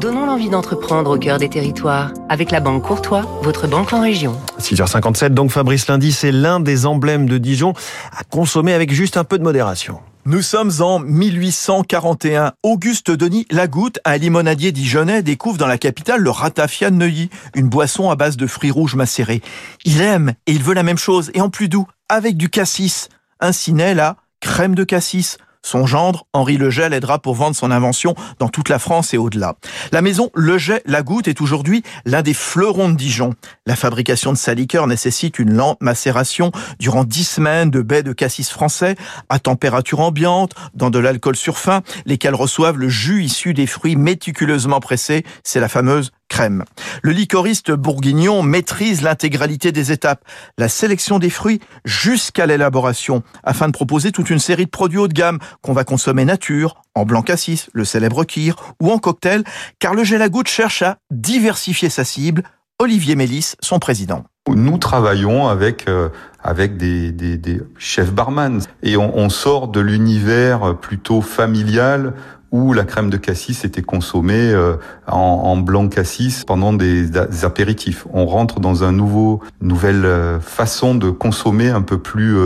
Donnons l'envie d'entreprendre au cœur des territoires avec la Banque Courtois, votre banque en région. 6h57, donc Fabrice Lundi, c'est l'un des emblèmes de Dijon à consommer avec juste un peu de modération. Nous sommes en 1841. Auguste Denis Lagoutte, un limonadier dijonnais, découvre dans la capitale le ratafia de Neuilly, une boisson à base de fruits rouges macérés. Il aime et il veut la même chose, et en plus doux, avec du cassis. Ainsi naît la crème de cassis. Son gendre, Henri Leget, l'aidera pour vendre son invention dans toute la France et au-delà. La maison Leget Lagoutte est aujourd'hui l'un des fleurons de Dijon. La fabrication de sa liqueur nécessite une lente macération durant dix semaines de baies de cassis français à température ambiante, dans de l'alcool surfin, lesquels reçoivent le jus issu des fruits méticuleusement pressés. C'est la fameuse crème. Le liquoriste bourguignon maîtrise l'intégralité des étapes, la sélection des fruits jusqu'à l'élaboration, afin de proposer toute une série de produits haut de gamme qu'on va consommer nature, en blanc cassis, le célèbre kir, ou en cocktail, car le gel à goutte cherche à diversifier sa cible. Olivier Mélis, son président. Nous travaillons avec euh, avec des, des, des, chefs barman et on, on sort de l'univers plutôt familial où la crème de cassis était consommée euh, en, en, blanc cassis pendant des, des, apéritifs. On rentre dans un nouveau, nouvelle euh, façon de consommer un peu plus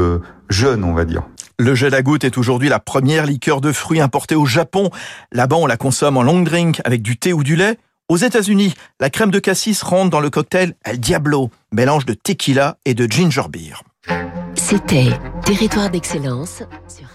jeune, on va dire. Le gel à goutte est aujourd'hui la première liqueur de fruits importée au Japon. Là-bas, on la consomme en long drink avec du thé ou du lait. Aux États-Unis, la crème de cassis rentre dans le cocktail El Diablo, mélange de tequila et de ginger beer. C'était Territoire d'excellence sur